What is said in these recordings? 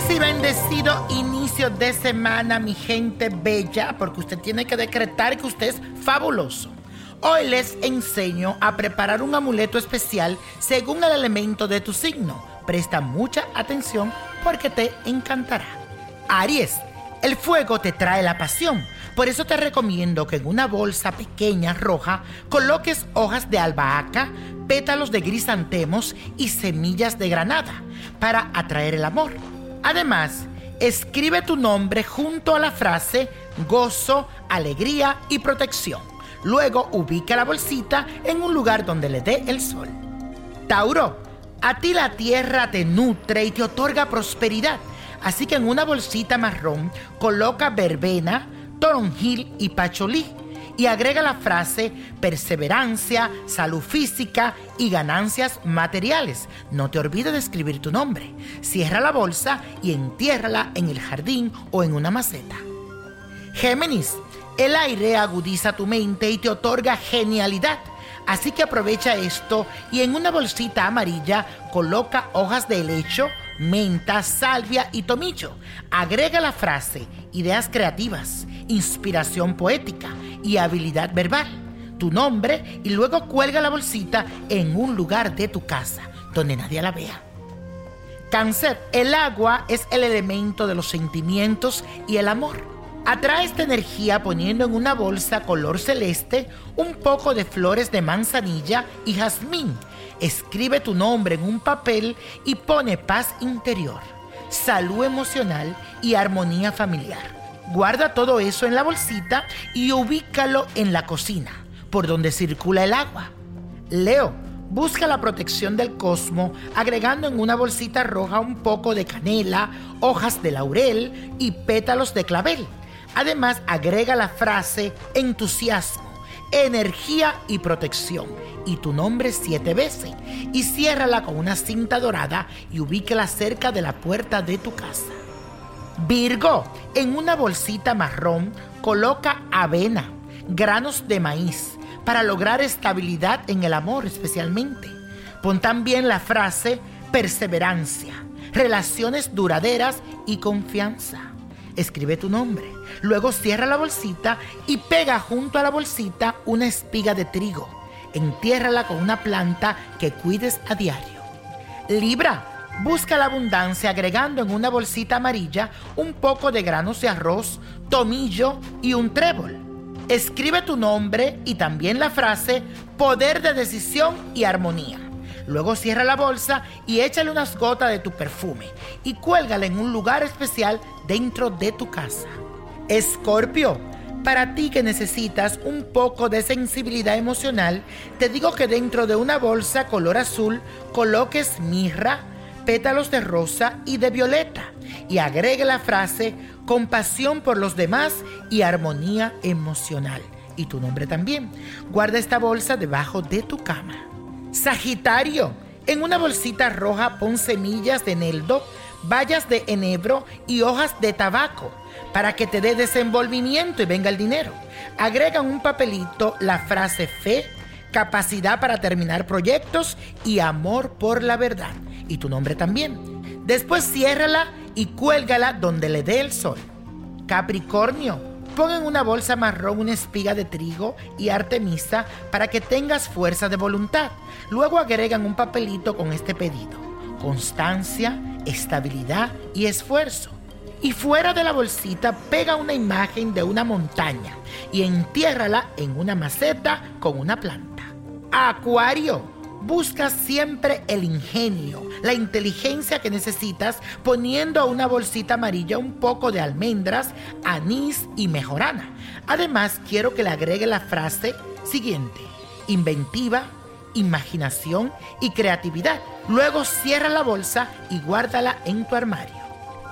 Feliz y bendecido inicio de semana, mi gente bella, porque usted tiene que decretar que usted es fabuloso. Hoy les enseño a preparar un amuleto especial según el elemento de tu signo. Presta mucha atención porque te encantará. Aries, el fuego te trae la pasión. Por eso te recomiendo que en una bolsa pequeña roja coloques hojas de albahaca, pétalos de grisantemos y semillas de granada para atraer el amor. Además, escribe tu nombre junto a la frase gozo, alegría y protección. Luego ubica la bolsita en un lugar donde le dé el sol. Tauro, a ti la tierra te nutre y te otorga prosperidad. Así que en una bolsita marrón coloca verbena, toronjil y pacholí y agrega la frase perseverancia, salud física y ganancias materiales. No te olvides de escribir tu nombre. Cierra la bolsa y entiérrala en el jardín o en una maceta. Géminis, el aire agudiza tu mente y te otorga genialidad. Así que aprovecha esto y en una bolsita amarilla coloca hojas de helecho, menta, salvia y tomillo. Agrega la frase ideas creativas, inspiración poética y habilidad verbal, tu nombre y luego cuelga la bolsita en un lugar de tu casa donde nadie la vea. Cáncer, el agua es el elemento de los sentimientos y el amor. Atrae esta energía poniendo en una bolsa color celeste un poco de flores de manzanilla y jazmín. Escribe tu nombre en un papel y pone paz interior, salud emocional y armonía familiar. Guarda todo eso en la bolsita y ubícalo en la cocina, por donde circula el agua. Leo, busca la protección del cosmo agregando en una bolsita roja un poco de canela, hojas de laurel y pétalos de clavel. Además, agrega la frase entusiasmo, energía y protección y tu nombre siete veces y ciérrala con una cinta dorada y ubíquela cerca de la puerta de tu casa. Virgo, en una bolsita marrón coloca avena, granos de maíz, para lograr estabilidad en el amor especialmente. Pon también la frase perseverancia, relaciones duraderas y confianza. Escribe tu nombre. Luego cierra la bolsita y pega junto a la bolsita una espiga de trigo. Entiérrala con una planta que cuides a diario. Libra, busca la abundancia agregando en una bolsita amarilla un poco de granos de arroz, tomillo y un trébol. Escribe tu nombre y también la frase poder de decisión y armonía. Luego cierra la bolsa y échale unas gotas de tu perfume y cuélgala en un lugar especial dentro de tu casa. Escorpio, para ti que necesitas un poco de sensibilidad emocional, te digo que dentro de una bolsa color azul coloques mirra, pétalos de rosa y de violeta y agregue la frase compasión por los demás y armonía emocional. Y tu nombre también. Guarda esta bolsa debajo de tu cama. Sagitario, en una bolsita roja pon semillas de eneldo, bayas de enebro y hojas de tabaco para que te dé desenvolvimiento y venga el dinero. Agrega un papelito la frase fe, capacidad para terminar proyectos y amor por la verdad. Y tu nombre también. Después ciérrala y cuélgala donde le dé el sol. Capricornio, pon en una bolsa marrón una espiga de trigo y artemisa para que tengas fuerza de voluntad. Luego agregan un papelito con este pedido. Constancia, estabilidad y esfuerzo. Y fuera de la bolsita pega una imagen de una montaña y entiérrala en una maceta con una planta. Acuario, busca siempre el ingenio, la inteligencia que necesitas poniendo a una bolsita amarilla un poco de almendras, anís y mejorana. Además, quiero que le agregue la frase siguiente, inventiva, imaginación y creatividad. Luego cierra la bolsa y guárdala en tu armario.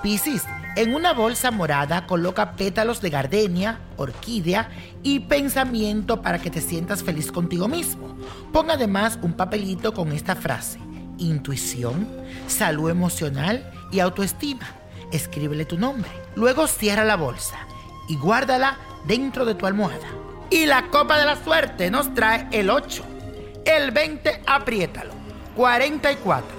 Piscis, en una bolsa morada coloca pétalos de gardenia, orquídea y pensamiento para que te sientas feliz contigo mismo. Pon además un papelito con esta frase, intuición, salud emocional y autoestima. Escríbele tu nombre. Luego cierra la bolsa y guárdala dentro de tu almohada. Y la copa de la suerte nos trae el 8. El 20, apriétalo. 44.